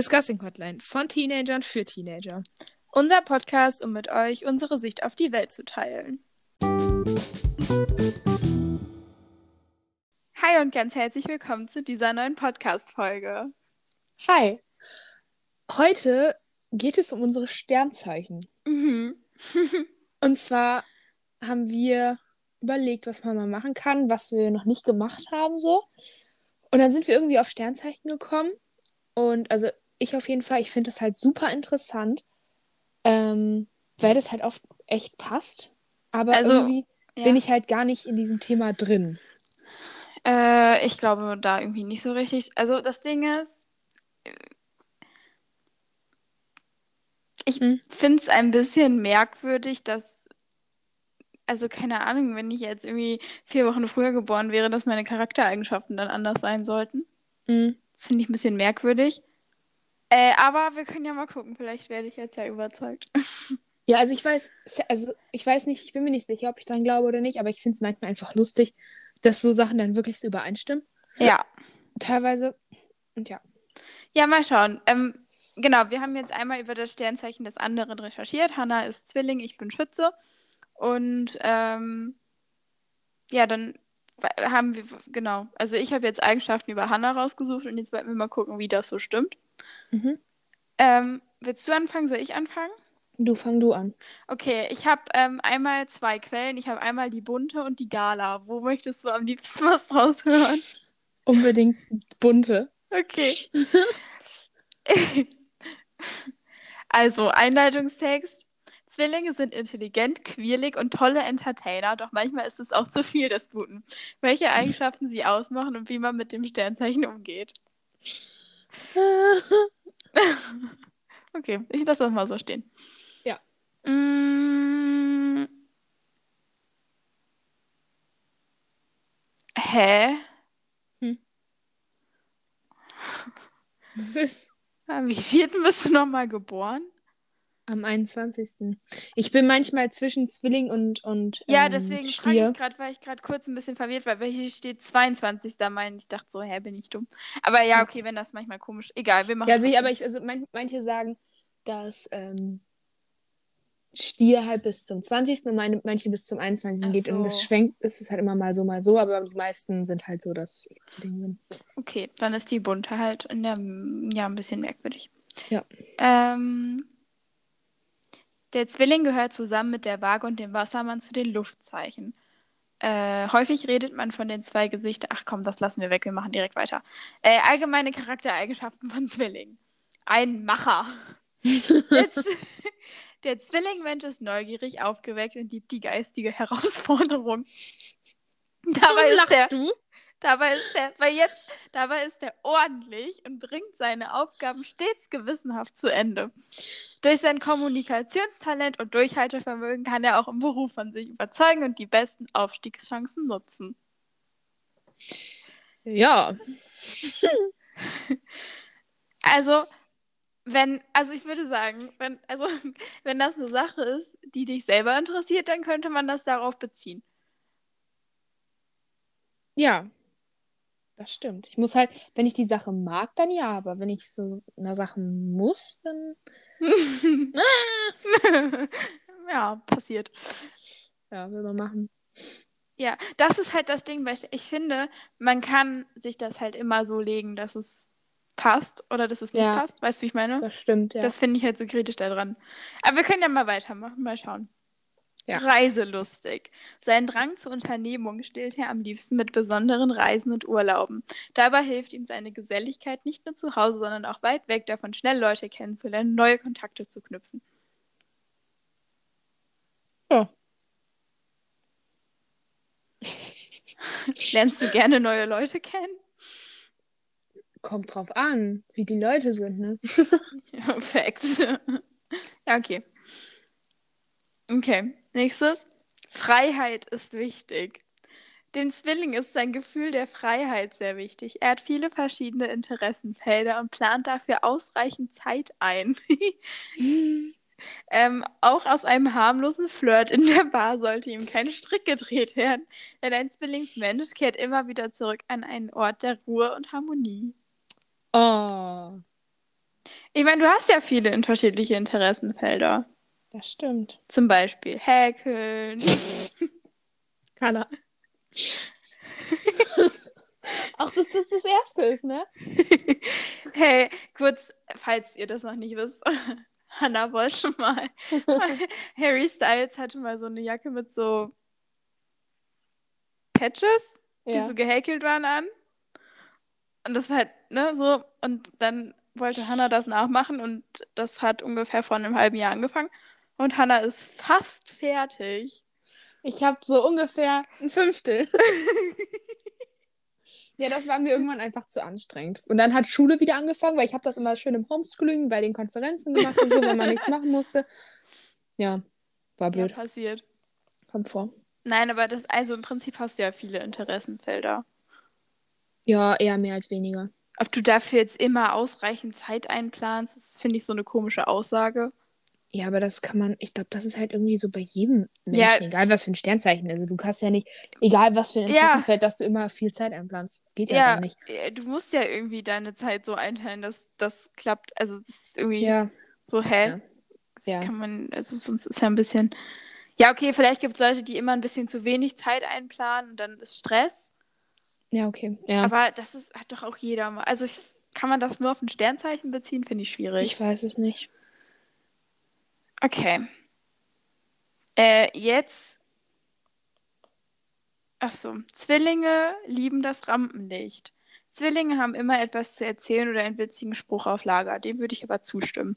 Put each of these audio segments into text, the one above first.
Discussing Hotline von Teenagern für Teenager. Unser Podcast, um mit euch unsere Sicht auf die Welt zu teilen. Hi und ganz herzlich willkommen zu dieser neuen Podcast-Folge. Hi. Heute geht es um unsere Sternzeichen. Mhm. Und zwar haben wir überlegt, was man mal machen kann, was wir noch nicht gemacht haben, so. Und dann sind wir irgendwie auf Sternzeichen gekommen. Und also ich auf jeden Fall, ich finde das halt super interessant, ähm, weil das halt oft echt passt. Aber Also, irgendwie ja. bin ich halt gar nicht in diesem Thema drin. Äh, ich glaube da irgendwie nicht so richtig. Also das Ding ist, äh, ich Hm. finde es ein bisschen merkwürdig, dass, also keine Ahnung, wenn ich jetzt irgendwie vier Wochen früher geboren wäre, dass meine Charaktereigenschaften dann anders sein sollten. Mhm. Das finde ich ein bisschen merkwürdig. Äh, aber wir können ja mal gucken, vielleicht werde ich jetzt ja überzeugt. Ja, also ich weiß, also ich weiß nicht, ich bin mir nicht sicher, ob ich dran glaube oder nicht, aber ich finde es manchmal einfach lustig, dass so Sachen dann wirklich so übereinstimmen. Ja. Teilweise. Und ja. Ja, mal schauen. Ähm, genau, wir haben jetzt einmal über das Sternzeichen des anderen recherchiert. Hanna ist Zwilling, ich bin Schütze. Und ähm, ja, dann haben wir, genau, also ich habe jetzt Eigenschaften über Hanna rausgesucht und jetzt werden wir mal gucken, wie das so stimmt. Mhm. Ähm, willst du anfangen? Soll ich anfangen? Du fang du an. Okay, ich habe ähm, einmal zwei Quellen. Ich habe einmal die bunte und die Gala. Wo möchtest du am liebsten was draus hören? Unbedingt bunte. Okay. Also, Einleitungstext. Zwillinge sind intelligent, quirlig und tolle Entertainer, doch manchmal ist es auch zu viel des Guten. Welche Eigenschaften sie ausmachen und wie man mit dem Sternzeichen umgeht. Okay, ich lasse das mal so stehen. Ja. Mm. Hä? Das ist Am vierten bist du nochmal geboren? Am 21. Ich bin manchmal zwischen Zwilling und, und Ja, ähm, deswegen frage ich gerade, weil ich gerade kurz ein bisschen verwirrt war, weil hier steht 22. Mein, ich dachte so, hä, bin ich dumm. Aber ja, okay, wenn das manchmal komisch. Egal, wir machen Ja, also ich, trotzdem. aber ich, also man, manche sagen, dass ähm, Stier halt bis zum 20. und meine, manche bis zum 21. Ach geht. Und das so. schwenkt, es ist halt immer mal so, mal so, aber die meisten sind halt so, dass ich Zwilling bin. Okay, dann ist die bunte halt in der, ja, ein bisschen merkwürdig. Ja. Ähm, der Zwilling gehört zusammen mit der Waage und dem Wassermann zu den Luftzeichen. Äh, häufig redet man von den zwei Gesichtern. Ach komm, das lassen wir weg, wir machen direkt weiter. Äh, allgemeine Charaktereigenschaften von Zwillingen. Ein Macher. Der, Z der Zwillingmensch ist neugierig, aufgeweckt und liebt die geistige Herausforderung. Dabei ist der, du? Dabei ist der, weil jetzt, dabei ist er ordentlich und bringt seine Aufgaben stets gewissenhaft zu Ende. Durch sein Kommunikationstalent und Durchhaltevermögen kann er auch im Beruf von sich überzeugen und die besten Aufstiegschancen nutzen. Ja. Also, wenn, also ich würde sagen, wenn, also, wenn das eine Sache ist, die dich selber interessiert, dann könnte man das darauf beziehen. Ja. Das stimmt. Ich muss halt, wenn ich die Sache mag, dann ja, aber wenn ich so eine Sache muss, dann. ja, passiert. Ja, will man machen. Ja, das ist halt das Ding, weil ich, ich finde, man kann sich das halt immer so legen, dass es passt oder dass es nicht Ja. passt. Weißt du, wie ich meine? Das stimmt, ja. Das finde ich halt so kritisch daran. Aber wir können ja mal weitermachen, mal schauen. Ja. Reiselustig. Seinen Drang zur Unternehmung stillt er am liebsten mit besonderen Reisen und Urlauben. Dabei hilft ihm seine Geselligkeit nicht nur zu Hause, sondern auch weit weg davon, schnell Leute kennenzulernen, neue Kontakte zu knüpfen. Ja. Lernst du gerne neue Leute kennen? Kommt drauf an, wie die Leute sind, ne? Ja, Facts. ja, okay. Okay, nächstes. Freiheit ist wichtig. Den Zwilling ist sein Gefühl der Freiheit sehr wichtig. Er hat viele verschiedene Interessenfelder und plant dafür ausreichend Zeit ein. ähm, auch aus einem harmlosen Flirt in der Bar sollte ihm kein Strick gedreht werden, denn ein Zwillingsmensch kehrt immer wieder zurück an einen Ort der Ruhe und Harmonie. Oh. Ich meine, du hast ja viele unterschiedliche Interessenfelder. Das stimmt. Zum Beispiel Häkeln. Keiner. Auch dass das das erste ist, ne? hey, kurz, falls ihr das noch nicht wisst. Hannah wollte mal. Harry Styles hatte mal so eine Jacke mit so Patches, die Ja. so gehäkelt waren an. Und das halt, ne, so. Und dann wollte Hannah das nachmachen und das hat ungefähr vor einem halben Jahr angefangen. Und Hannah ist fast fertig. Ich habe so ungefähr ein Fünftel. ja, das war mir irgendwann einfach zu anstrengend. Und dann hat Schule wieder angefangen, weil ich habe das immer schön im Homeschooling bei den Konferenzen gemacht und so, wenn man nichts machen musste. Ja, war Ja, blöd. passiert. Kommt vor. Nein, aber das, also im Prinzip hast du ja viele Interessenfelder. Ja, eher mehr als weniger. Ob du dafür jetzt immer ausreichend Zeit einplanst, das finde ich so eine komische Aussage. Ja, aber das kann man, ich glaube, das ist halt irgendwie so bei jedem Menschen, Ja. egal was für ein Sternzeichen. Also du kannst ja nicht, egal was für ein Ja. Interessenfeld, dass du immer viel Zeit einplanst. Das geht ja, Ja, gar nicht. äh, du musst ja irgendwie deine Zeit so einteilen, dass das klappt. Also das ist irgendwie Ja, so, hä? Ja. Das Ja. kann man, also sonst ist ja ein bisschen. Ja, okay, vielleicht gibt es Leute, die immer ein bisschen zu wenig Zeit einplanen und dann ist Stress. ja, okay. Ja, Aber das ist, hat doch auch jeder mal. Also ich, kann man das nur auf ein Sternzeichen beziehen? Finde ich schwierig. ich weiß es nicht. Okay. Äh, jetzt. Ach so. Zwillinge lieben das Rampenlicht. Zwillinge haben immer etwas zu erzählen oder einen witzigen Spruch auf Lager. Dem würde ich aber zustimmen.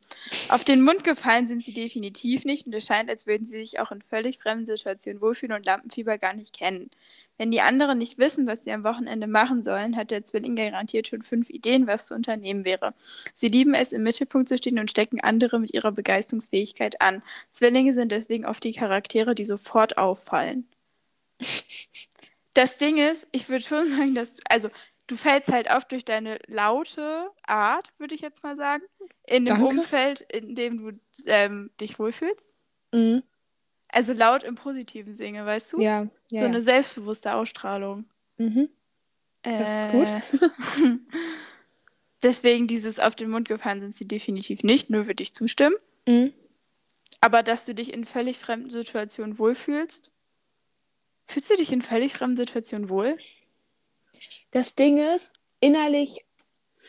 Auf den Mund gefallen sind sie definitiv nicht und es scheint, als würden sie sich auch in völlig fremden Situationen wohlfühlen und Lampenfieber gar nicht kennen. Wenn die anderen nicht wissen, was sie am Wochenende machen sollen, hat der Zwilling garantiert schon fünf Ideen, was zu unternehmen wäre. Sie lieben es, im Mittelpunkt zu stehen und stecken andere mit ihrer Begeisterungsfähigkeit an. Zwillinge sind deswegen oft die Charaktere, die sofort auffallen. Das Ding ist, ich würde schon sagen, dass also du fällst halt auf durch deine laute Art, würde ich jetzt mal sagen, in dem Danke. Umfeld, in dem du ähm, dich wohlfühlst. Mhm. Also laut im positiven Sinne, weißt du? Ja, ja. so eine ja. selbstbewusste Ausstrahlung. Mhm. Das ist gut. Äh, Deswegen dieses auf den Mund gefallen sind sie definitiv nicht, nur würde ich zustimmen. Mhm. Aber dass du dich in völlig fremden Situationen wohlfühlst. Fühlst du dich in völlig fremden Situationen wohl? Das Ding ist, innerlich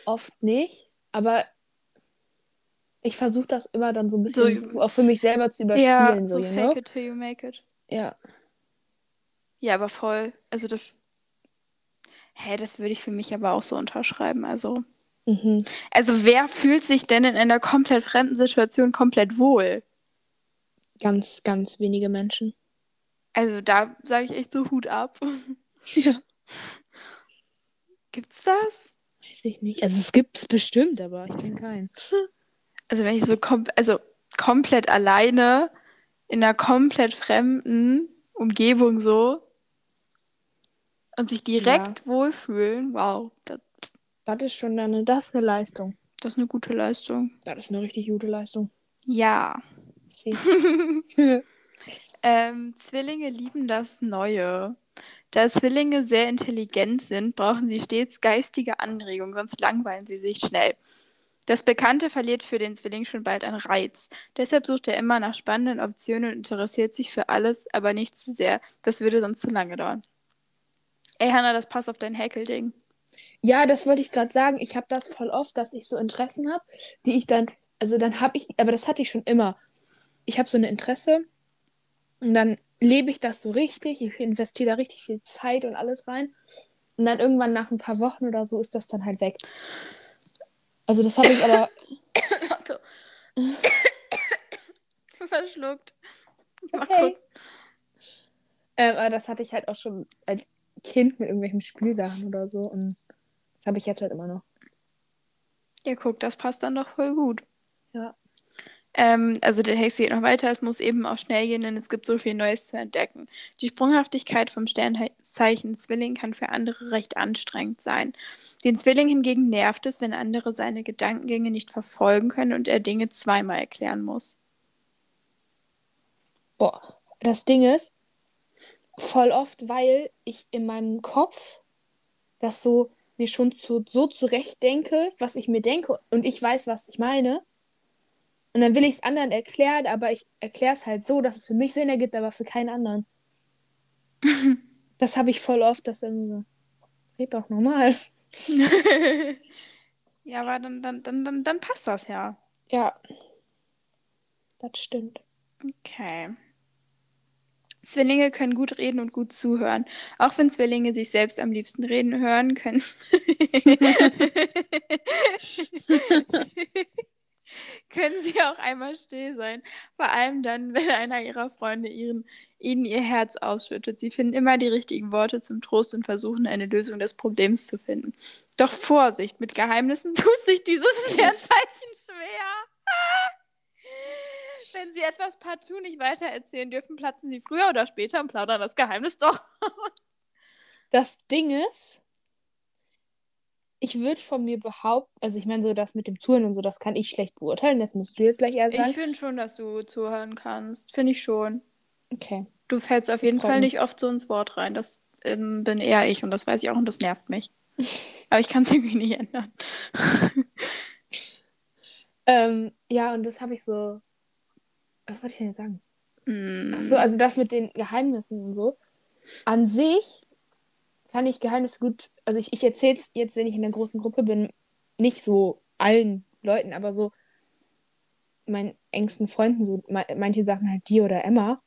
oft nicht, aber ich versuche das immer dann so ein bisschen So- so, auch für mich selber zu überspielen. so, so you fake know? it till you make it. Ja. Ja, aber voll. Also das. Hä, das würde ich für mich aber auch so unterschreiben. Also. Mhm. Also wer fühlt sich denn in einer komplett fremden Situation komplett wohl? Ganz, ganz wenige Menschen. Also da sage ich echt so Hut ab. Ja. Gibt's das? Weiß ich nicht. Also es gibt es bestimmt, aber ich kenne keinen. Also wenn ich so kom also komplett alleine in einer komplett fremden Umgebung so und sich direkt wohlfühlen, wow, das, Das ist schon eine, das ist eine Leistung. das ist eine gute Leistung. Das ist eine richtig gute Leistung. Ja. Ähm, Zwillinge lieben das Neue. Da Zwillinge sehr intelligent sind, brauchen sie stets geistige Anregung, sonst langweilen sie sich schnell. Das Bekannte verliert für den Zwilling schon bald an Reiz. Deshalb sucht er immer nach spannenden Optionen und interessiert sich für alles, aber nicht zu sehr. Das würde sonst zu lange dauern. Ey, Hannah, das passt auf dein Häkelding. Ja, das wollte ich gerade sagen. Ich habe das voll oft, dass ich so Interessen habe, die ich dann, also dann habe ich, aber das hatte ich schon immer. Ich habe so eine Interesse und dann lebe ich das so richtig. Ich investiere da richtig viel Zeit und alles rein. Und dann irgendwann nach ein paar Wochen oder so ist das dann halt weg. Also das habe ich aber, Otto. Verschluckt. Okay. Ähm, aber das hatte ich halt auch schon als Kind mit irgendwelchen Spielsachen oder so. Und das habe ich jetzt halt immer noch. Ja, guck, das passt dann doch voll gut. Ja. Ähm, also der Text geht noch weiter, es muss eben auch schnell gehen, denn es gibt so viel Neues zu entdecken. Die Sprunghaftigkeit vom Sternzeichen Zwilling kann für andere recht anstrengend sein. Den Zwilling hingegen nervt es, wenn andere seine Gedankengänge nicht verfolgen können und er Dinge zweimal erklären muss. Boah, das Ding ist, voll oft, weil ich in meinem Kopf das so mir schon zu, so zurecht denke, was ich mir denke und ich weiß, was ich meine. Und dann will ich es anderen erklären, aber ich erkläre es halt so, dass es für mich Sinn ergibt, aber für keinen anderen. das habe ich voll oft, dass dann so, red doch normal. ja, aber dann, dann, dann, dann, dann passt das ja. Ja. Das stimmt. Okay. Zwillinge können gut reden und gut zuhören. Auch wenn Zwillinge sich selbst am liebsten reden hören können. können sie auch einmal still sein. Vor allem dann, wenn einer ihrer Freunde ihren, ihnen ihr Herz ausschüttet. Sie finden immer die richtigen Worte zum Trost und versuchen, eine Lösung des Problems zu finden. Doch Vorsicht, mit Geheimnissen tut sich dieses Sternzeichen schwer. Wenn sie etwas partout nicht weitererzählen dürfen, platzen sie früher oder später und plaudern das Geheimnis doch. das Ding ist, ich würde von mir behaupten, also ich meine, so das mit dem Zuhören und so, das kann ich schlecht beurteilen. Das musst du jetzt gleich eher sagen. Ich finde schon, dass du zuhören kannst. Finde ich schon. Okay. Du fällst auf das jeden Fall nicht oft so ins Wort rein. Das ähm, bin eher ich und das weiß ich auch und das nervt mich. Aber ich kann es irgendwie nicht ändern. ähm, ja, und das habe ich so was wollte ich denn jetzt sagen? Mm. Ach so, also das mit den Geheimnissen und so. An sich kann ich Geheimnisse gut, also ich, ich erzähle es jetzt, wenn ich in einer großen Gruppe bin, nicht so allen Leuten, aber so meinen engsten Freunden, so manche Sachen halt dir oder Emma.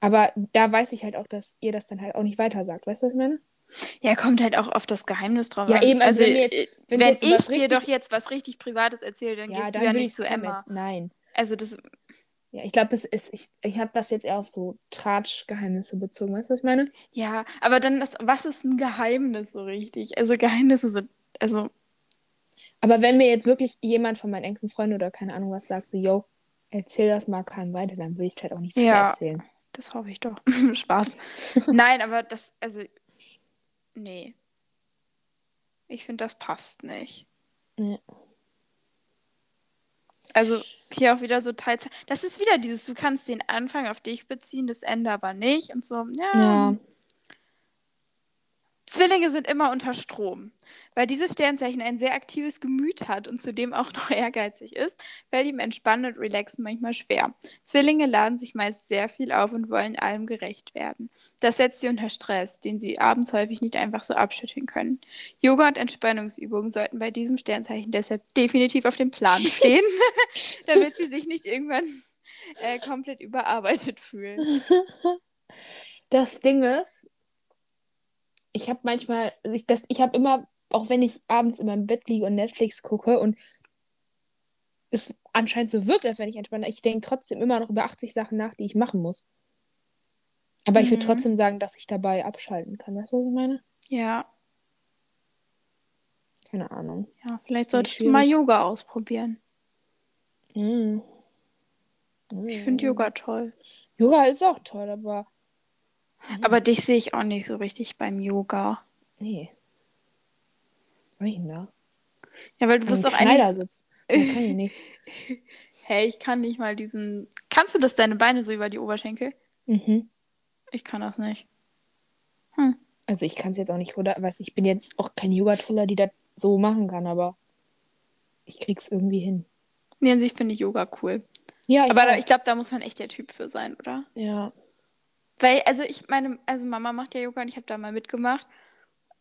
Aber da weiß ich halt auch, dass ihr das dann halt auch nicht weiter sagt. Weißt du, was ich meine? Ja, kommt halt auch auf das Geheimnis drauf ja, an. eben, also, also wenn, jetzt, äh, wenn, wenn jetzt ich dir richtig... doch jetzt was richtig Privates erzähle, dann ja, gehst dann du ja nicht zu Emma. Mit. Nein. Also das ja, ich glaube, es ist, ich, ich habe das jetzt eher auf so Tratsch-Geheimnisse bezogen. Weißt du, was ich meine? Ja, aber dann, das, was ist ein Geheimnis so richtig? Also Geheimnisse sind, also. Aber wenn mir jetzt wirklich jemand von meinen engsten Freunden oder keine Ahnung was sagt, so, yo, erzähl das mal keinem weiter, dann würde ich es halt auch nicht ja, erzählen. Das hoffe ich doch. Spaß. Nein, aber das, also, nee. Ich finde, das passt nicht. Ja. Also hier auch wieder so Teilzeit. Das ist wieder dieses, du kannst den Anfang auf dich beziehen, das Ende aber nicht und so. Ja. ja. Zwillinge sind immer unter Strom. Weil dieses Sternzeichen ein sehr aktives Gemüt hat und zudem auch noch ehrgeizig ist, fällt ihm Entspannen und Relaxen manchmal schwer. Zwillinge laden sich meist sehr viel auf und wollen allem gerecht werden. Das setzt sie unter Stress, den sie abends häufig nicht einfach so abschütteln können. Yoga und Entspannungsübungen sollten bei diesem Sternzeichen deshalb definitiv auf dem Plan stehen, damit sie sich nicht irgendwann äh, komplett überarbeitet fühlen. Das Ding ist, ich habe manchmal, ich, ich habe immer, auch wenn ich abends in meinem Bett liege und Netflix gucke und es anscheinend so wirkt, als wenn ich entspanne, ich denke trotzdem immer noch über 80 Sachen nach, die ich machen muss. Aber mhm. ich würde trotzdem sagen, dass ich dabei abschalten kann. Weißt du, was ich meine? Ja. Keine Ahnung. Ja, vielleicht solltest du mal Yoga ausprobieren. Mhm. Ich finde Yoga toll. Yoga ist auch toll, aber aber dich sehe ich auch nicht so richtig beim Yoga. Nee. Wohin da? Ja, weil du bist doch eigentlich. Ich kann ich nicht. hey, ich kann nicht mal diesen. Kannst du das deine Beine so über die Oberschenkel? Mhm. Ich kann das nicht. Hm. Also ich kann es jetzt auch nicht, oder? Weiß ich bin jetzt auch kein Yoga-Troller, die das so machen kann, aber ich krieg's irgendwie hin. Nee, an sich finde ich Yoga cool. Ja, ich aber da, ich glaube, da muss man echt der Typ für sein, oder? Ja. Weil, also ich meine, also Mama macht ja Yoga und ich habe da mal mitgemacht,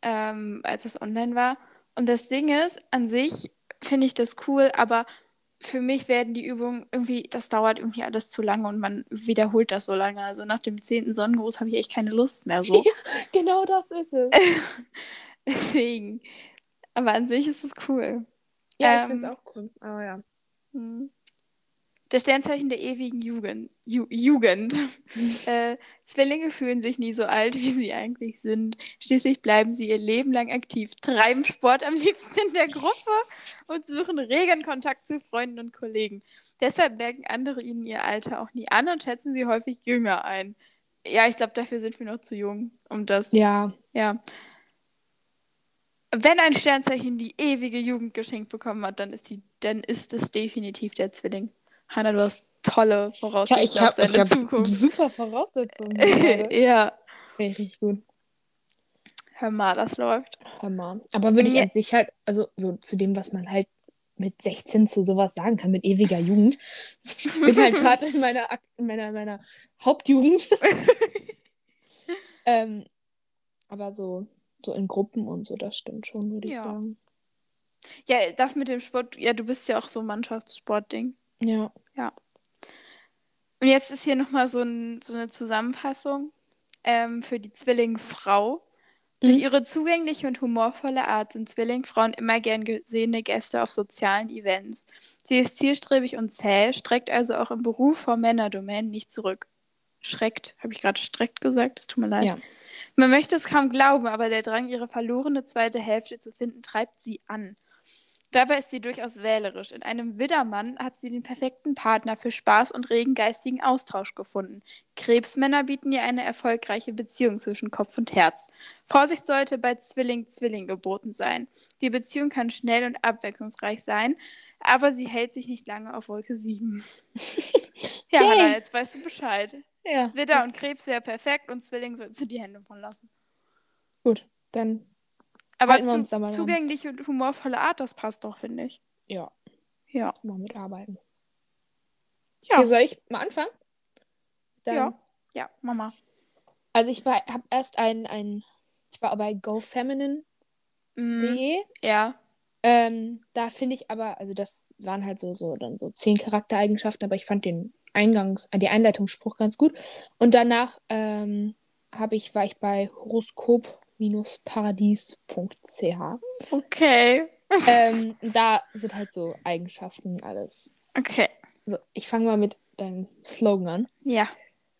ähm, als das online war. Und das Ding ist, an sich finde ich das cool, aber für mich werden die Übungen irgendwie, das dauert irgendwie alles zu lange und man wiederholt das so lange. Also nach dem zehnten Sonnengruß habe ich echt keine Lust mehr so. Ja, genau das ist es. Deswegen. Aber an sich ist es cool. Ja, ähm, ich finde es auch cool. Aber ja. Hm. Der Sternzeichen der ewigen Jugend. Ju Jugend. äh, Zwillinge fühlen sich nie so alt, wie sie eigentlich sind. Schließlich bleiben sie ihr Leben lang aktiv, treiben Sport am liebsten in der Gruppe und suchen regen Kontakt zu Freunden und Kollegen. Deshalb merken andere ihnen ihr Alter auch nie an und schätzen sie häufig jünger ein. Ja, ich glaube, dafür sind wir noch zu jung, um das. Ja. Ja. Wenn ein Sternzeichen die ewige Jugend geschenkt bekommen hat, dann ist, die, dann ist es definitiv der Zwilling. Hanna, du hast tolle Voraussetzungen ja, ich hab, ich hab Zukunft. Super Voraussetzungen. ja. Richtig gut. Hör mal, das läuft. Hammer. Aber würde ich Ja. an sich halt, also so zu dem, was man halt mit 16 zu sowas sagen kann, mit ewiger Jugend. Ich bin halt gerade in meiner, in meiner, meiner Hauptjugend. ähm, aber so, so in Gruppen und so, das stimmt schon, würde ich Ja. sagen. Ja, das mit dem Sport, ja, du bist ja auch so Mannschaftssportding. Ja. Und jetzt ist hier nochmal so, ein, so eine Zusammenfassung ähm, für die Zwillingfrau. Durch Mhm. ihre zugängliche und humorvolle Art sind Zwillingfrauen immer gern gesehene Gäste auf sozialen Events. Sie ist zielstrebig und zäh, streckt also auch im Beruf vor Männerdomänen nicht zurück. Schreckt, habe ich gerade streckt gesagt? Es tut mir leid. Ja. Man möchte es kaum glauben, aber der Drang, ihre verlorene zweite Hälfte zu finden, treibt sie an. Dabei ist sie durchaus wählerisch. In einem Widdermann hat sie den perfekten Partner für Spaß und regen geistigen Austausch gefunden. Krebsmänner bieten ihr eine erfolgreiche Beziehung zwischen Kopf und Herz. Vorsicht sollte bei Zwilling-Zwilling geboten sein. Die Beziehung kann schnell und abwechslungsreich sein, aber sie hält sich nicht lange auf Wolke 7. ja. Hannah, jetzt weißt du Bescheid. Ja. Widder und Krebs wäre perfekt und Zwilling sollten sie die Hände von lassen. Gut, dann, Aber Halten wir uns da mal zugängliche und humorvolle Art, das passt doch, finde ich. ja, Ja. mal mitarbeiten. Ja. Okay, soll ich mal anfangen? Dann, Ja. Ja, Mama. Also ich habe erst ein, ein, ich war bei gofeminine.de. Mhm. Ja. Ähm, da finde ich aber, also das waren halt so, so, dann so zehn Charaktereigenschaften, aber ich fand den Eingangs-, äh, die Einleitungsspruch ganz gut. Und danach ähm, habe ich, war ich bei horoskop-paradies.ch. Okay. ähm, da sind halt so Eigenschaften alles. Okay. So, ich fange mal mit deinem Slogan an. Ja.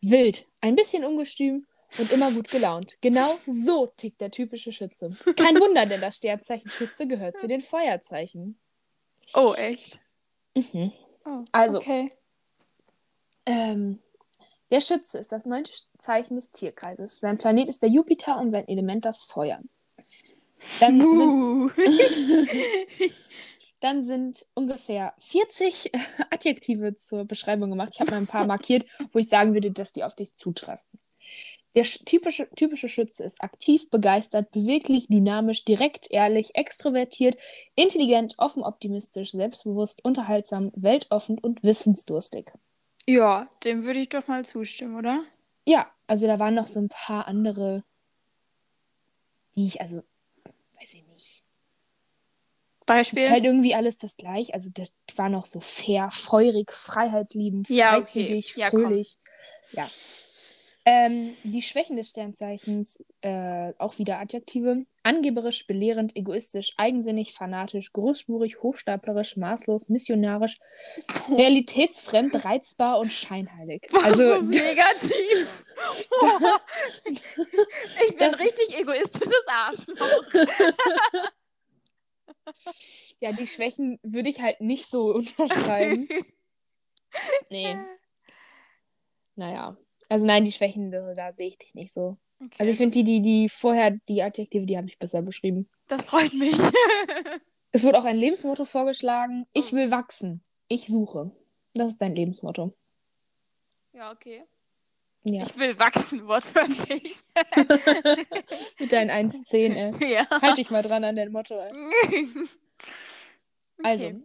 Wild, ein bisschen ungestüm und immer gut gelaunt. Genau so tickt der typische Schütze. Kein Wunder, denn das Sternzeichen Schütze gehört zu den Feuerzeichen. Oh, echt? Mhm. Oh, Also. Okay. Ähm, der Schütze ist das neunte Zeichen des Tierkreises. Sein Planet ist der Jupiter und sein Element das Feuer. Dann sind, dann sind ungefähr 40 Adjektive zur Beschreibung gemacht. Ich habe mal ein paar markiert, wo ich sagen würde, dass die auf dich zutreffen. Der sch- typische, typische Schütze ist aktiv, begeistert, beweglich, dynamisch, direkt, ehrlich, extrovertiert, intelligent, offen, optimistisch, selbstbewusst, unterhaltsam, weltoffen und wissensdurstig. Ja, dem würde ich doch mal zustimmen, oder? Ja, also da waren noch so ein paar andere, die ich, also, weiß ich nicht. Beispiel? Ist halt irgendwie alles das gleiche. Also das war noch so fair, feurig, freiheitsliebend, Ja, okay. freizügig, Ja, komm. fröhlich. Ja. Ähm, die Schwächen des Sternzeichens, äh, auch wieder Adjektive. Angeberisch, belehrend, egoistisch, eigensinnig, fanatisch, großspurig, hochstaplerisch, maßlos, missionarisch, realitätsfremd, reizbar und scheinheilig. Also ist negativ. ich bin Das- richtig egoistisches Arschloch. ja, die Schwächen würde ich halt nicht so unterschreiben. Nee. Naja. Also nein, die Schwächen, da, da sehe ich dich nicht so. Okay, Also ich finde die, die, die vorher, die Adjektive, die habe ich besser beschrieben. das freut mich. Es wurde auch ein Lebensmotto vorgeschlagen. Ich will wachsen. Ich suche. Das ist dein Lebensmotto. ja, okay. Ja. Ich will wachsen, wortwörtlich. Mit deinen 1,10, ey. ja. Halt dich mal dran an dein Motto, ey. Also, Okay.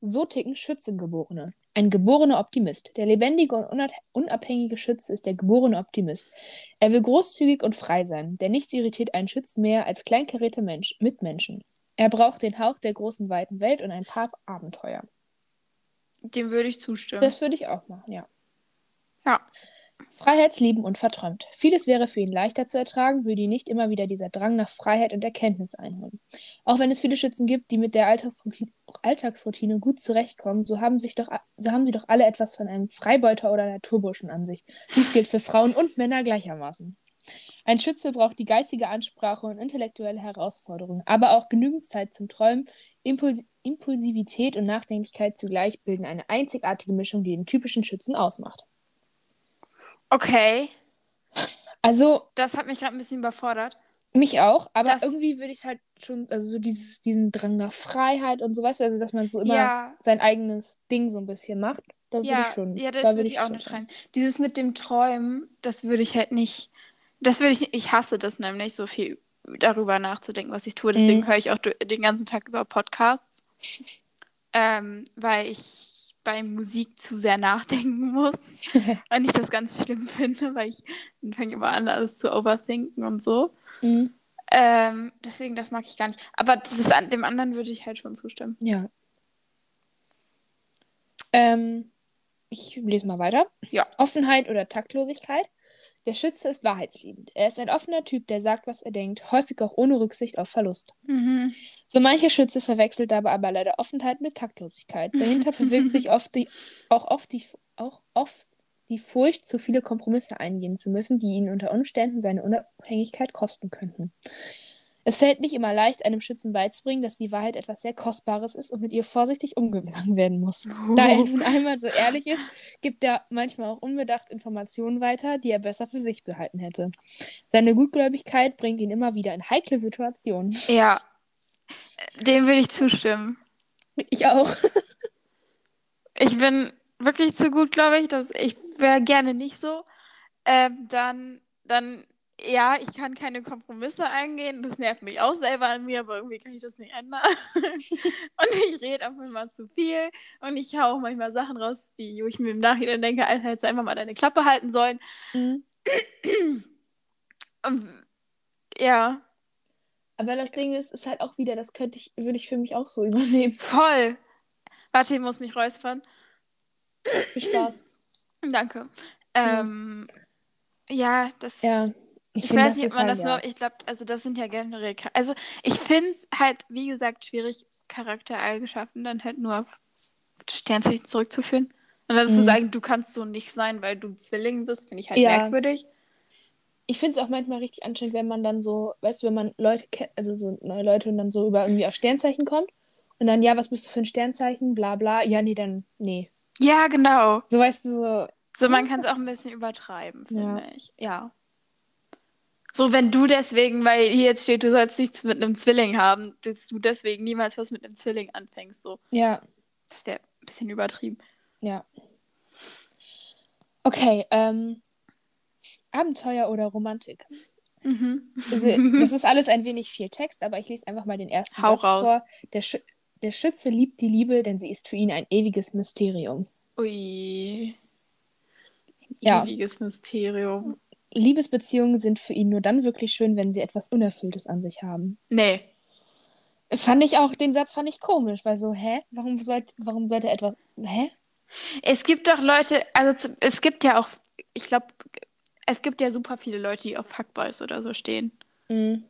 so ticken Schützengeborene. Ein geborener Optimist. Der lebendige und unab- unabhängige Schütze ist der geborene Optimist. Er will großzügig und frei sein, denn nichts irritiert einen Schützen mehr als kleinkarierter Mensch, Mitmenschen. Er braucht den Hauch der großen, weiten Welt und ein paar Abenteuer. Dem würde ich zustimmen. Das würde ich auch machen, ja. ja. Freiheitslieben und verträumt. Vieles wäre für ihn leichter zu ertragen, würde ihn nicht immer wieder dieser Drang nach Freiheit und Erkenntnis einholen. Auch wenn es viele Schützen gibt, die mit der Alltagsroutine, Alltagsroutine gut zurechtkommen, so haben, sich doch, so haben sie doch alle etwas von einem Freibeuter oder Naturburschen an sich. Dies gilt für Frauen und Männer gleichermaßen. Ein Schütze braucht die geistige Ansprache und intellektuelle Herausforderungen, aber auch genügend Zeit zum Träumen. Impuls Impulsivität und Nachdenklichkeit zugleich bilden eine einzigartige Mischung, die den typischen Schützen ausmacht. Okay. Also, Das hat mich gerade ein bisschen überfordert. Mich auch, aber Das- irgendwie würde ich halt schon, also so dieses, diesen Drang nach Freiheit und so, weißt du, also dass man so immer Ja, sein eigenes Ding so ein bisschen macht. Das würde ja, ich schon. ja, das da würde ich auch schon nicht schreiben. Dieses mit dem Träumen, das würde ich halt nicht. Das würde ich. Ich hasse das nämlich, so viel darüber nachzudenken, was ich tue. Deswegen Mhm. höre ich auch den ganzen Tag über Podcasts, ähm, weil ich bei Musik zu sehr nachdenken muss und ich das ganz schlimm finde, weil ich fange immer an, alles zu overthinken und so. Mhm. Ähm, deswegen, das mag ich gar nicht. Aber das ist, an dem anderen würde ich halt schon zustimmen. Ja. Ähm, ich lese mal weiter. Ja. Offenheit oder Taktlosigkeit. Der Schütze ist wahrheitsliebend. Er ist ein offener Typ, der sagt, was er denkt, häufig auch ohne Rücksicht auf Verlust. Mhm. So mancher Schütze verwechselt dabei aber leider Offenheit mit Taktlosigkeit. Dahinter bewegt sich oft die, auch, oft die, auch oft die Furcht, zu viele Kompromisse eingehen zu müssen, die ihn unter Umständen seine Unabhängigkeit kosten könnten. Es fällt nicht immer leicht, einem Schützen beizubringen, dass die Wahrheit etwas sehr Kostbares ist und mit ihr vorsichtig umgegangen werden muss. Da er nun einmal so ehrlich ist, gibt er manchmal auch unbedacht Informationen weiter, die er besser für sich behalten hätte. Seine Gutgläubigkeit bringt ihn immer wieder in heikle Situationen. Ja, dem würde ich zustimmen. Ich auch. Ich bin wirklich zu gut, glaube ich. Dass ich wäre gerne nicht so. Ähm, dann, dann, ja, ich kann keine Kompromisse eingehen. Das nervt mich auch selber an mir, aber irgendwie kann ich das nicht ändern. und ich rede auch manchmal zu viel. Und ich hau auch manchmal Sachen raus, die wo ich mir im Nachhinein denke, Alter, hättest du einfach mal deine Klappe halten sollen. Mhm. Und, ja, Aber das Ding ist, ist halt auch wieder, das könnte ich, würde ich für mich auch so übernehmen. voll. Warte, ich muss mich räuspern. Viel Spaß. Danke. Ähm, ja, das. Ja. Ich, Ich weiß nicht, ob man halt, das nur, ich glaube, also das sind ja generell, also ich finde es halt, wie gesagt, schwierig, Charaktereigenschaften dann halt nur auf Sternzeichen zurückzuführen. Und dann zu Mhm. sagen, du kannst so nicht sein, weil du Zwilling bist, finde ich halt Ja. merkwürdig. Ich finde es auch manchmal richtig anstrengend, wenn man dann so, weißt du, wenn man Leute kennt, also so neue Leute und dann so über irgendwie auf Sternzeichen kommt und dann, ja, was bist du für ein Sternzeichen, bla bla, ja, nee, dann, nee. Ja, genau. So, weißt du, so, So, man kann es auch ein bisschen übertreiben, finde Ja. ich. Ja. So, wenn du deswegen, weil hier jetzt steht, du sollst nichts mit einem Zwilling haben, dass du deswegen niemals was mit einem Zwilling anfängst, so. ja, Das wäre ein bisschen übertrieben. ja. Okay, ähm, Abenteuer oder Romantik? Mhm. Also, das ist alles ein wenig viel Text, aber ich lese einfach mal den ersten Hau Satz raus. vor. Der, Schü der Schütze liebt die Liebe, denn sie ist für ihn ein ewiges Mysterium. Ui. Ein Ja. Ewiges Mysterium. Liebesbeziehungen sind für ihn nur dann wirklich schön, wenn sie etwas Unerfülltes an sich haben. Nee. Fand ich auch, den Satz fand ich komisch, weil so, hä? Warum sollte, warum sollte etwas, hä? Es gibt doch Leute, also es gibt ja auch, ich glaube, es gibt ja super viele Leute, die auf Fuckboys oder so stehen. Mhm.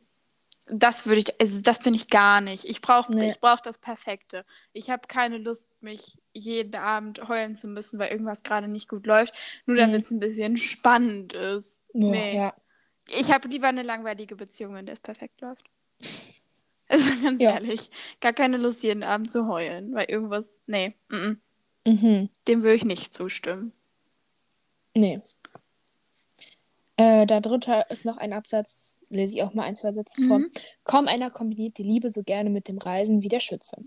Das würde ich, also das bin ich gar nicht. Ich brauche Nee. ich brauch das Perfekte. Ich habe keine Lust, mich jeden Abend heulen zu müssen, weil irgendwas gerade nicht gut läuft, nur Mhm. damit es ein bisschen spannend ist. Ja, nee. ja. Ich habe lieber eine langweilige Beziehung, in der es perfekt läuft. Also ganz Ja. ehrlich, gar keine Lust, jeden Abend zu heulen, weil irgendwas, nee, mm -mm, Mhm. dem würde ich nicht zustimmen. Nee. Äh, da drunter ist noch ein Absatz, lese ich auch mal ein, zwei Sätze vor. Mhm. Kaum einer kombiniert die Liebe so gerne mit dem Reisen wie der Schütze.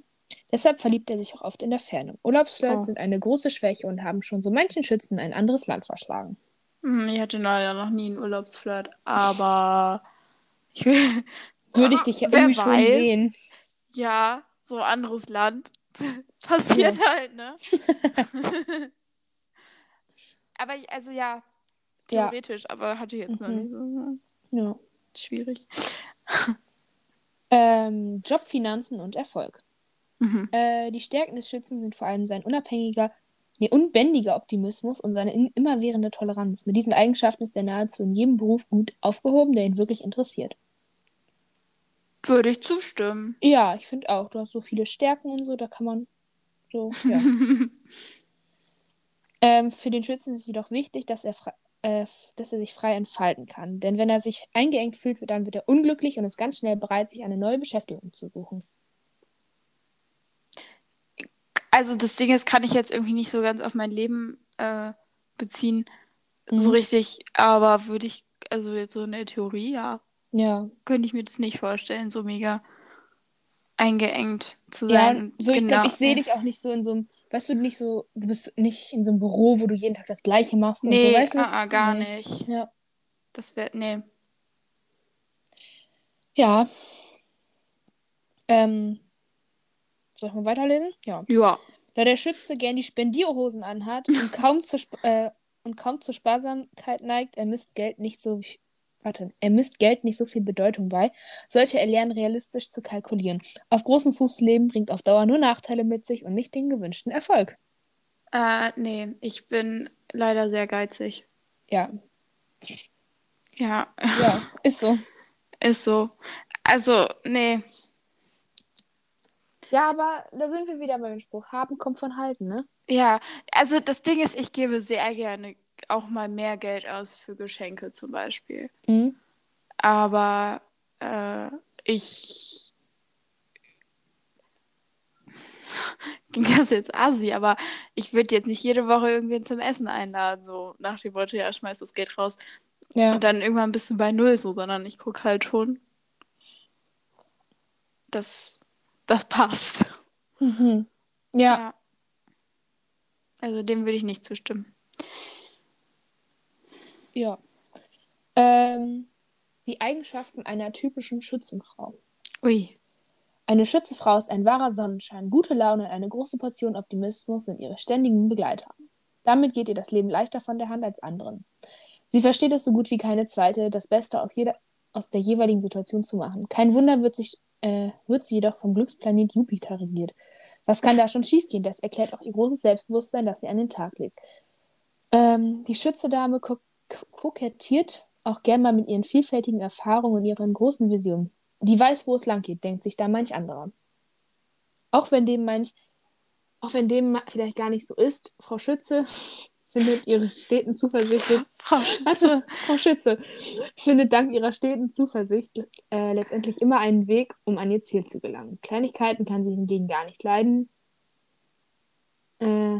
Deshalb verliebt er sich auch oft in der Ferne. Urlaubsflirts Oh. sind eine große Schwäche und haben schon so manchen Schützen ein anderes Land verschlagen. Hm, Ich hatte leider noch nie einen Urlaubsflirt, aber ich will, Würde ich dich ja irgendwie schon weiß. sehen. ja, so anderes Land. Passiert halt, ne? aber ich- also ja, Ja. theoretisch, aber hatte ich jetzt noch Mhm. nicht so. Ja. Schwierig. Ähm, Job, Finanzen und Erfolg. Mhm. Äh, die Stärken des Schützen sind vor allem sein unabhängiger, nee, unbändiger Optimismus und seine in, immerwährende Toleranz. Mit diesen Eigenschaften ist er nahezu in jedem Beruf gut aufgehoben, der ihn wirklich interessiert. Würde ich zustimmen. Ja, ich finde auch. Du hast so viele Stärken und so, da kann man so, ja. ähm, für den Schützen ist es jedoch wichtig, dass er, äh, dass er sich frei entfalten kann. Denn wenn er sich eingeengt fühlt, dann wird er unglücklich und ist ganz schnell bereit, sich eine neue Beschäftigung zu suchen. Also das Ding ist, kann ich jetzt irgendwie nicht so ganz auf mein Leben äh, beziehen. So Mhm. richtig, aber würde ich, also jetzt so in der Theorie, ja, Ja. könnte ich mir das nicht vorstellen, so mega eingeengt zu Ja, sein. so ich Genau, glaube, ich sehe ja. dich auch nicht so in so einem, weißt du, nicht so, du bist nicht in so einem Büro, wo du jeden Tag das Gleiche machst und Nee, so, weißt du? ah, gar nee. nicht. Ja. Das wäre, nee. Ja. Ähm, soll ich mal weiterlesen? Ja. Ja. Da der Schütze gern die Spendierhosen anhat und kaum zur, Sp äh, und kaum zur Sparsamkeit neigt, er misst Geld nicht so warte, er misst Geld nicht so viel Bedeutung bei, sollte er lernen, realistisch zu kalkulieren. Auf großem Fuß leben bringt auf Dauer nur Nachteile mit sich und nicht den gewünschten Erfolg. Äh, nee, ich bin leider sehr geizig. Ja. Ja. Ja, ist so. Ist so. Also, nee. Ja, aber da sind wir wieder beim Spruch. Haben kommt von halten, ne? Ja, also das Ding ist, ich gebe sehr gerne auch mal mehr Geld aus für Geschenke zum Beispiel. Mhm. Aber äh, ich ging das jetzt assi, aber ich würde jetzt nicht jede Woche irgendwen zum Essen einladen, so nach dem Motto, ja, schmeiß das Geld raus. Ja. Und dann irgendwann bist du bei Null so, sondern ich gucke halt schon, dass das passt. Mhm. Ja. Also dem würde ich nicht zustimmen. Ja. Ähm, die Eigenschaften einer typischen Schützenfrau. Ui. Eine Schützefrau ist ein wahrer Sonnenschein. Gute Laune und eine große Portion Optimismus sind ihre ständigen Begleiter. Damit geht ihr das Leben leichter von der Hand als anderen. Sie versteht es so gut wie keine zweite, das Beste aus, jeder, aus der jeweiligen Situation zu machen. Kein Wunder wird, sich, äh, wird sie jedoch vom Glücksplanet Jupiter regiert. Was kann da schon schiefgehen? Das erklärt auch ihr großes Selbstbewusstsein, das sie an den Tag legt. Ähm, die Schützedame ko kokettiert auch gern mal mit ihren vielfältigen Erfahrungen und ihren großen Visionen. Die weiß, wo es lang geht, denkt sich da manch anderer. Auch wenn dem manch, auch wenn dem vielleicht gar nicht so ist, Frau Schütze findet ihre steten Zuversicht. Frau Also, Frau Schütze findet dank ihrer steten Zuversicht äh, letztendlich immer einen Weg, um an ihr Ziel zu gelangen. Kleinigkeiten kann sie hingegen gar nicht leiden, äh,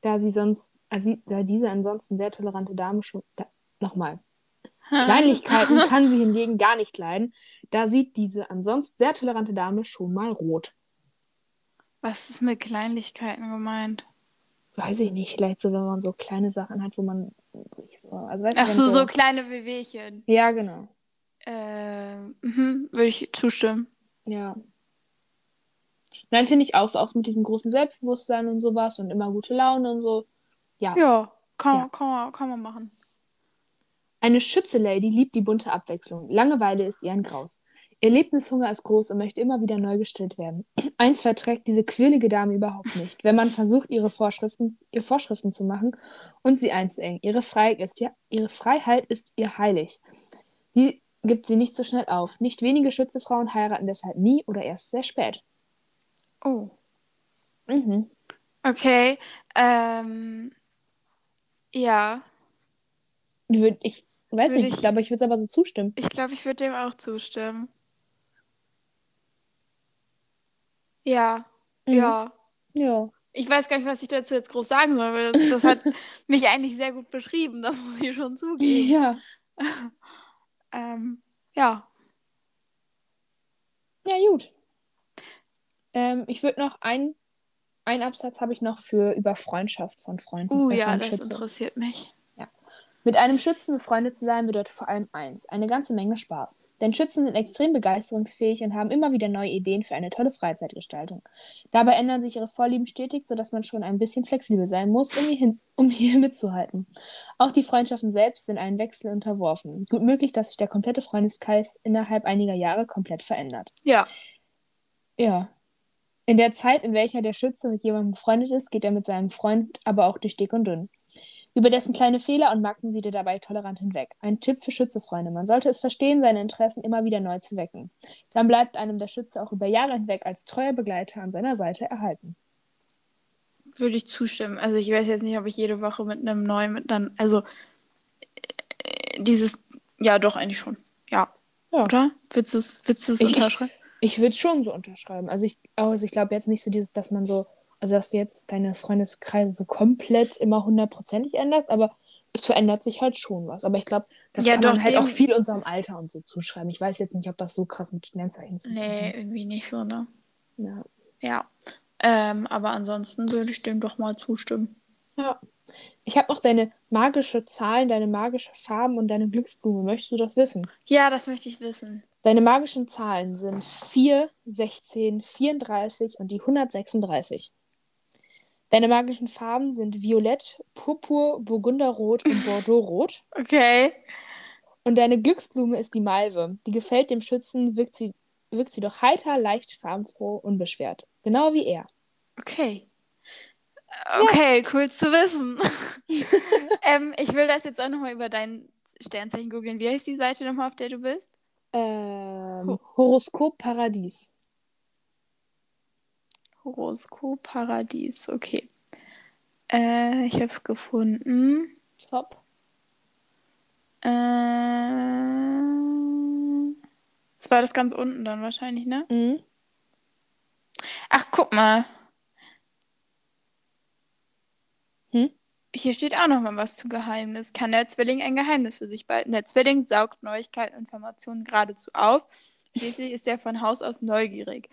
da sie sonst, also, da diese ansonsten sehr tolerante Dame schon. Da, Nochmal. Kleinigkeiten kann sie hingegen gar nicht leiden, da sieht diese ansonsten sehr tolerante Dame schon mal rot. Was ist mit Kleinlichkeiten gemeint? Weiß ich nicht, vielleicht so, wenn man so kleine Sachen hat, wo man. Also, weißt Ach so, wenn so kleine Wehwehchen. Ja, genau. Äh, mhm, würde ich zustimmen. Ja. Nein, finde ich auch so, auch mit diesem großen Selbstbewusstsein und sowas und immer gute Laune und so. Ja. Ja, kann, Ja. Kann, man, kann man machen. Eine Schütze-Lady liebt die bunte Abwechslung. Langeweile ist ihr ein Graus. Ihr Lebenshunger ist groß und möchte immer wieder neu gestillt werden. Eins verträgt diese quirlige Dame überhaupt nicht, wenn man versucht, ihre Vorschriften, ihr Vorschriften zu machen und sie einzuengen. Ihre Freiheit, ist ja, ihre Freiheit ist ihr heilig. Die gibt sie nicht so schnell auf. Nicht wenige Schützefrauen heiraten deshalb nie oder erst sehr spät. Oh. Mhm. Okay. Ähm, ja, Würd ich weiß Würde nicht, ich ich- glaube, ich würde es aber so zustimmen. ich glaube, ich würde dem auch zustimmen. Ja, Mhm. ja. Ja. Ich weiß gar nicht, was ich dazu jetzt groß sagen soll, weil das, das hat mich eigentlich sehr gut beschrieben, das muss ich schon zugeben. Ja. Ähm, ja. Ja, gut. Ähm, ich würde noch ein, ein Absatz habe ich noch für über Freundschaft von Freunden. Uh, äh, ja, das interessiert mich. Mit einem Schützen befreundet zu sein bedeutet vor allem eins: eine ganze Menge Spaß. Denn Schützen sind extrem begeisterungsfähig und haben immer wieder neue Ideen für eine tolle Freizeitgestaltung. Dabei ändern sich ihre Vorlieben stetig, sodass man schon ein bisschen flexibel sein muss, um hier, um hier mitzuhalten. Auch die Freundschaften selbst sind einem Wechsel unterworfen. Gut möglich, dass sich der komplette Freundeskreis innerhalb einiger Jahre komplett verändert. Ja. Ja. In der Zeit, in welcher der Schütze mit jemandem befreundet ist, geht er mit seinem Freund aber auch durch dick und dünn. Über dessen kleine Fehler und Macken sieht er dabei tolerant hinweg. Ein Tipp für Schützefreunde. Man sollte es verstehen, seine Interessen immer wieder neu zu wecken. Dann bleibt einem der Schütze auch über Jahre hinweg als treuer Begleiter an seiner Seite erhalten. Würde ich zustimmen. Also ich weiß jetzt nicht, ob ich jede Woche mit einem neuen, mit dann, also äh, dieses, ja doch eigentlich schon. Ja. Ja. Oder? Willst du es du's Ich- ich- unterschreiben? Ich würde es schon so unterschreiben. Also ich, also ich glaube jetzt nicht so dieses, dass man so, also dass du jetzt deine Freundeskreise so komplett immer hundertprozentig änderst, aber es verändert sich halt schon was. Aber ich glaube, das Ja, kann doch, man halt auch viel unserem Alter und so zuschreiben. Ich weiß jetzt nicht, ob das so krass mit Sternzeichen zu tun Nee, hat. irgendwie nicht so, ne? Ja. Ja. Ähm, aber ansonsten würde ich dem doch mal zustimmen. ja. Ich habe noch deine magische Zahlen, deine magische Farben und deine Glücksblume. Möchtest du das wissen? Ja, das möchte ich wissen. Deine magischen Zahlen sind 4, 16, 34 und die 136. Deine magischen Farben sind Violett, Purpur, Burgunderrot und Bordeauxrot. Okay. Und deine Glücksblume ist die Malve. Die gefällt dem Schützen, wirkt sie, wirkt sie doch heiter, leicht, farbenfroh, unbeschwert. Genau wie er. Okay. Okay, cool zu wissen. ähm, ich will das jetzt auch nochmal über dein Sternzeichen googeln. Wie heißt die Seite nochmal, auf der du bist? Ähm, Horoskop Paradies. Horoskop Paradies, okay. Äh, ich habe es gefunden. Top. Äh, das war das ganz unten dann wahrscheinlich, ne? Mhm. Ach, guck mal. Hm? Hier steht auch noch mal was zu Geheimnis. Kann der Zwilling ein Geheimnis für sich behalten? Der Zwilling saugt Neuigkeiten und Informationen geradezu auf. Schließlich ist er von Haus aus neugierig.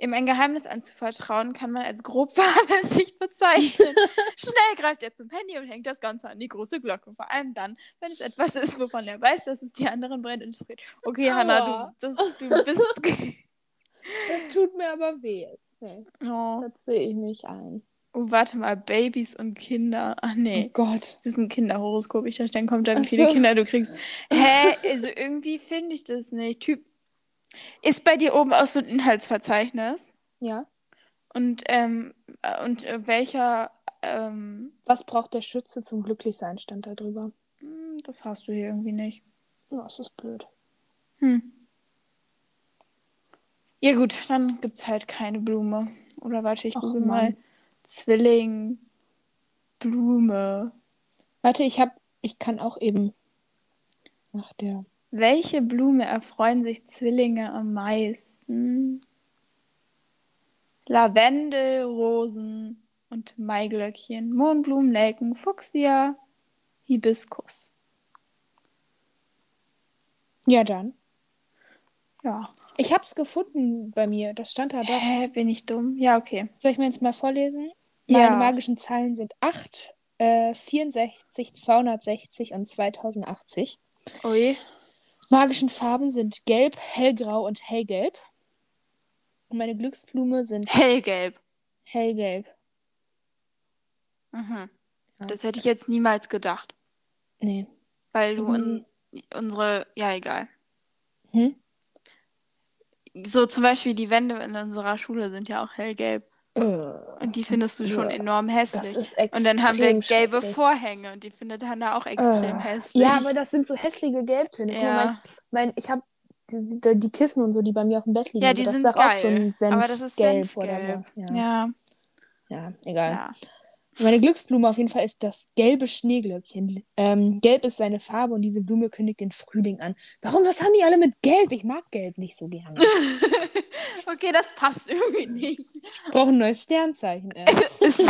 Ihm ein Geheimnis anzuvertrauen, kann man als grob fahrlässig bezeichnen. Schnell greift er zum Handy und hängt das Ganze an die große Glocke. Vor allem dann, wenn es etwas ist, wovon er weiß, dass es die anderen brennend interessiert. Okay, Hannah, Aua. du, das, du bist. Das tut mir aber weh jetzt. Nee, oh. das sehe ich nicht ein. oh, warte mal, Babys und Kinder. Ach Oh nee. Gott. Das ist ein Kinderhoroskop. Ich dachte, dann kommt da, wie viele so. Kinder du kriegst. Hä? Also irgendwie finde ich das nicht. Typ. Ist bei dir oben auch so ein Inhaltsverzeichnis? Ja. Und, ähm, äh, und welcher, ähm, Was braucht der Schütze zum Glücklichsein, stand da drüber. hm, das hast du hier irgendwie nicht. Das ist blöd. Hm. Ja gut, dann gibt's halt keine Blume. Oder warte, ich Ach, google Mann. mal. Zwilling, Blume. Warte, ich hab, ich kann auch eben nach der. Welche Blume erfreuen sich Zwillinge am meisten? Lavendel, Rosen und Maiglöckchen, Mohnblumen, Nelken, Fuchsia, Hibiskus. Ja, dann. Ja. Ich hab's gefunden bei mir. Das stand da doch. Hä, bin ich dumm? Ja, okay. Soll ich mir jetzt mal vorlesen? Ja. Meine magischen Zahlen sind 8, äh, 64, 260 und 2080. Ui. Magischen Farben sind Gelb, Hellgrau und Hellgelb. Und meine Glücksblume sind Hellgelb. Hellgelb. Mhm. Ja. Das hätte ich jetzt niemals gedacht. Nee. Weil du Mhm. in, unsere, ja, egal. Hm? So zum Beispiel die Wände in unserer Schule sind ja auch hellgelb. Äh, Und die findest du schon Ja. enorm hässlich. Und dann haben wir gelbe. Vorhänge und die findet Hannah auch extrem Äh, hässlich. Ja, aber das sind so hässliche Gelbtöne. Guck mal, Ja. mein, ich habe die, die, Kissen und so, die bei mir auf dem Bett liegen. Ja, die das sind ist doch auch so geil. ein Senfgelb aber das ist oder Senfgelb. so. Ja. Ja, ja, egal. ja. Meine Glücksblume auf jeden Fall ist das gelbe Schneeglöckchen. Ähm, gelb ist seine Farbe und diese Blume kündigt den Frühling an. Warum, was haben die alle mit Gelb? Ich mag Gelb nicht so gerne. okay, das passt irgendwie nicht. Ich brauche ein neues Sternzeichen. Äh. So.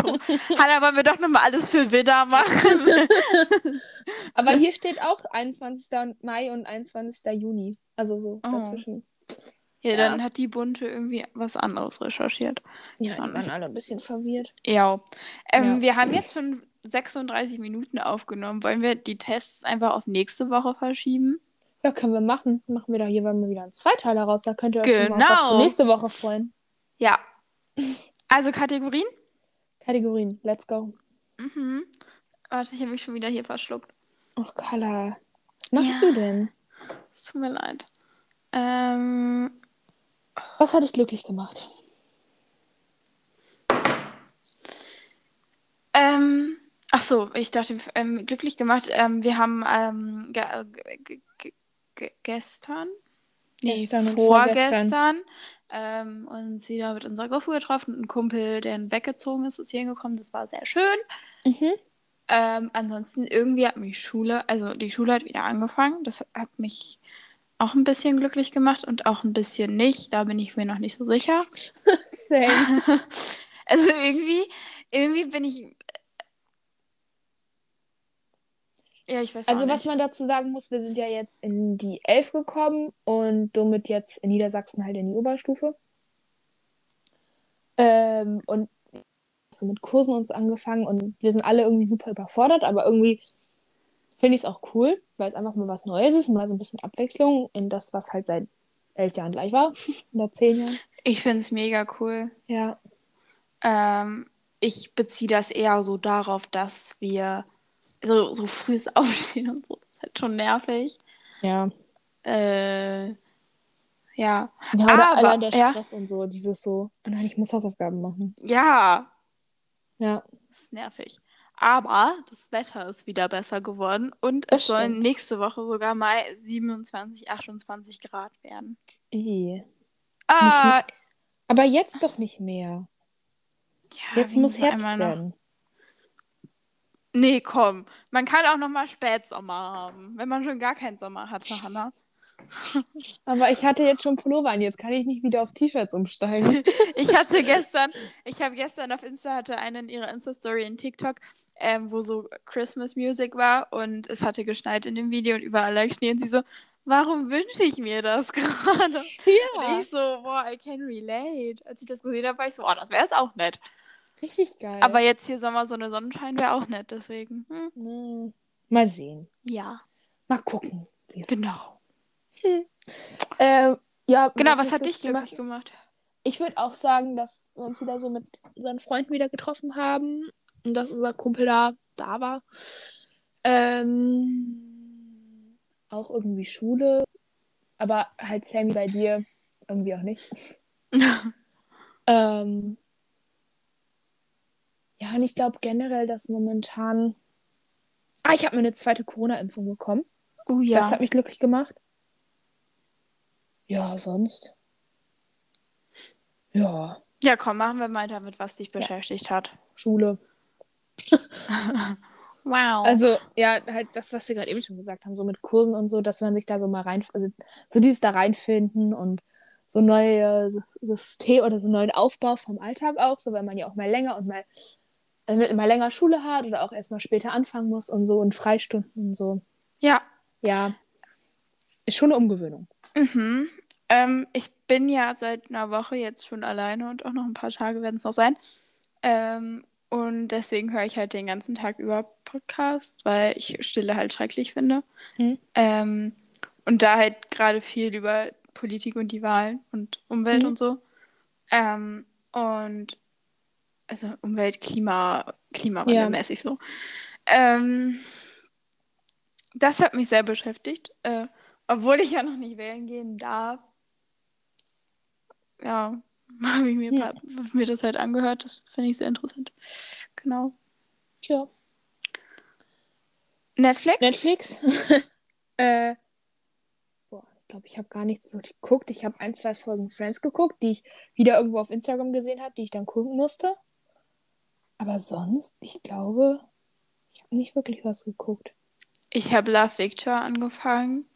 Hannah, wollen wir doch nochmal alles für Widder machen? Aber hier steht auch 21. Mai und 21. Juni. Also so Oh. dazwischen. Ja, Ja. dann hat die Bunte irgendwie was anderes recherchiert. Ja, auch die waren alle ein bisschen verwirrt. Ja. Ähm, Ja. Wir haben jetzt schon 36 Minuten aufgenommen. Wollen wir die Tests einfach auf nächste Woche verschieben? Ja, können wir machen. Machen wir da hier mal wieder einen Zweiteiler raus. Da könnt ihr euch schon mal auf was Genau. für nächste Woche freuen. Ja. Also Kategorien? Kategorien. Let's go. Mhm. Warte, ich habe mich schon wieder hier verschluckt. Ach, Carla. Was machst Ja. du denn? Es tut mir leid. Ähm, Was hat dich glücklich gemacht? ähm, ach so, ich dachte, ähm, glücklich gemacht. Ähm, wir haben ähm, ge ge ge ge gestern, nee, Gestern und vorgestern, ähm, uns wieder mit unserer Gruppe getroffen. Ein Kumpel, der weggezogen ist, ist hier hingekommen. Das war sehr schön. Mhm. Ähm, ansonsten irgendwie hat mich Schule, also die Schule hat wieder angefangen. Das hat, hat mich auch ein bisschen glücklich gemacht und auch ein bisschen nicht. Da bin ich mir noch nicht so sicher. Same. Also irgendwie, irgendwie bin ich. Ja, ich weiß Also, was man dazu sagen muss, wir sind ja jetzt in die 11 gekommen und somit jetzt in Niedersachsen halt in die Oberstufe. Ähm, und so mit Kursen und so angefangen und wir sind alle irgendwie super überfordert, aber irgendwie finde ich es auch cool, weil es einfach mal was Neues ist, mal so ein bisschen Abwechslung in das, was halt seit elf Jahren gleich war. Oder zehn Jahren. Ich finde es mega cool. Ja. Ähm, ich beziehe das eher so darauf, dass wir so, so frühes Aufstehen und so. Das ist halt schon nervig. Ja. Äh, ja. Ja, Aber, allein der ja. Stress und so. Dieses so, oh nein, ich muss Hausaufgaben machen. Ja, Ja. das ist nervig. Aber das Wetter ist wieder besser geworden und Das es sollen stimmt. nächste Woche sogar mal 27, 28 Grad werden. Eh. Ah, Aber jetzt doch nicht mehr. ja, Jetzt muss Herbst werden. Nee, komm. Man kann auch noch mal Spätsommer haben, wenn man schon gar keinen Sommer hatte, Hannah. Aber ich hatte jetzt schon Pullover an, jetzt kann ich nicht wieder auf T-Shirts umsteigen. Ich hatte gestern, ich habe gestern auf Insta hatte eine in ihrer Insta-Story in TikTok, ähm, wo so Christmas Music war und es hatte geschneit in dem Video und überall lag Schnee und sie so, warum wünsche ich mir das gerade? Und ich so, boah, I can relate. Als ich das gesehen habe, war ich so, oh, das wäre jetzt auch nett. Richtig geil. Aber jetzt hier Sommer, so eine Sonnenschein wäre auch nett, deswegen. Hm, Hm, Mal sehen. ja, Mal gucken. genau. Ähm, ja, Genau, was mich hat dich glücklich glücklich gemacht? Ich würde auch sagen, dass wir uns wieder so mit unseren Freunden wieder getroffen haben dass unser Kumpel da, da war. Ähm, auch irgendwie Schule, aber halt Sammy bei dir irgendwie auch nicht. Ähm, ja, und ich glaube generell, dass momentan. Ah, ich habe mir eine zweite Corona-Impfung bekommen. Oh Das hat mich glücklich gemacht. Ja, sonst. Ja, Ja, komm, machen wir mal damit, was dich beschäftigt hat. Schule. Wow. Also, ja, halt das, was wir gerade eben schon gesagt haben, so mit Kursen und so, dass man sich da so mal rein, also so dieses da reinfinden und so neue System oder so neuen Aufbau vom Alltag auch, so weil man ja auch mal länger und mal, also mal länger Schule hat oder auch erstmal später anfangen muss und so und Freistunden und so. ja. Ja, ist schon eine Umgewöhnung. Mhm. Ähm, ich bin ja seit einer Woche jetzt schon alleine und auch noch ein paar Tage werden es noch sein. Ähm, und deswegen höre ich halt den ganzen Tag über Podcast, weil ich Stille halt schrecklich finde. Mhm. Ähm, und da halt gerade viel über Politik und die Wahlen und Umwelt Mhm. und so. Ähm, und also Umwelt, Klima, Klimawandelmäßig so. Ähm, das hat mich sehr beschäftigt, äh, obwohl ich ja noch nicht wählen gehen darf. Ja, habe ich mir, Ja. mir das halt angehört. Das finde ich sehr interessant. Genau. Tja. Netflix? Netflix? äh, boah, ich glaube, ich habe gar nichts wirklich geguckt. Ich habe ein, zwei Folgen Friends geguckt, die ich wieder irgendwo auf Instagram gesehen habe, die ich dann gucken musste. Aber sonst, ich glaube, ich habe nicht wirklich was geguckt. Ich habe Love Victor angefangen.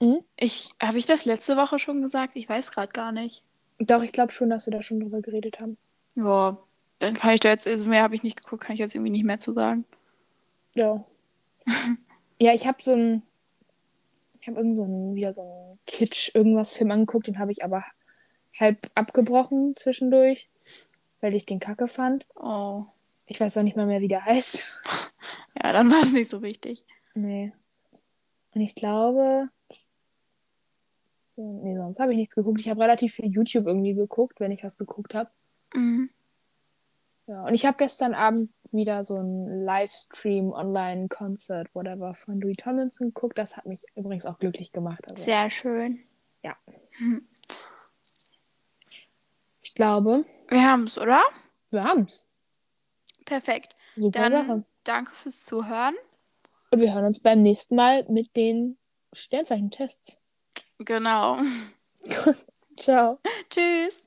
Mhm. Ich, habe ich das letzte Woche schon gesagt? Ich weiß gerade gar nicht. Doch, ich glaube schon, dass wir da schon drüber geredet haben. Ja, dann kann ich da jetzt, also mehr habe ich nicht geguckt, kann ich jetzt irgendwie nicht mehr zu sagen. Ja. ja, ich habe so ein. Ich habe irgend so ein, wieder so ein Kitsch, irgendwas Film angeguckt, den habe ich aber halb abgebrochen zwischendurch, weil ich den kacke fand. Oh. Ich weiß auch nicht mal mehr, wie der heißt. Ja, dann war es nicht so wichtig. Nee. Und ich glaube. So, nee, sonst habe ich nichts geguckt. Ich habe relativ viel YouTube irgendwie geguckt, wenn ich was geguckt habe. Mhm. Ja, und ich habe gestern Abend wieder so ein Livestream, Online-Konzert, whatever, von Louis Tomlinson geguckt. Das hat mich übrigens auch glücklich gemacht. Also, Sehr schön. ich glaube, Wir haben es, oder? wir haben's. Perfekt. Super Dann Sache. danke fürs Zuhören. Und wir hören uns beim nächsten Mal mit den Sternzeichen-Tests. Genau. Ciao. Tschüss.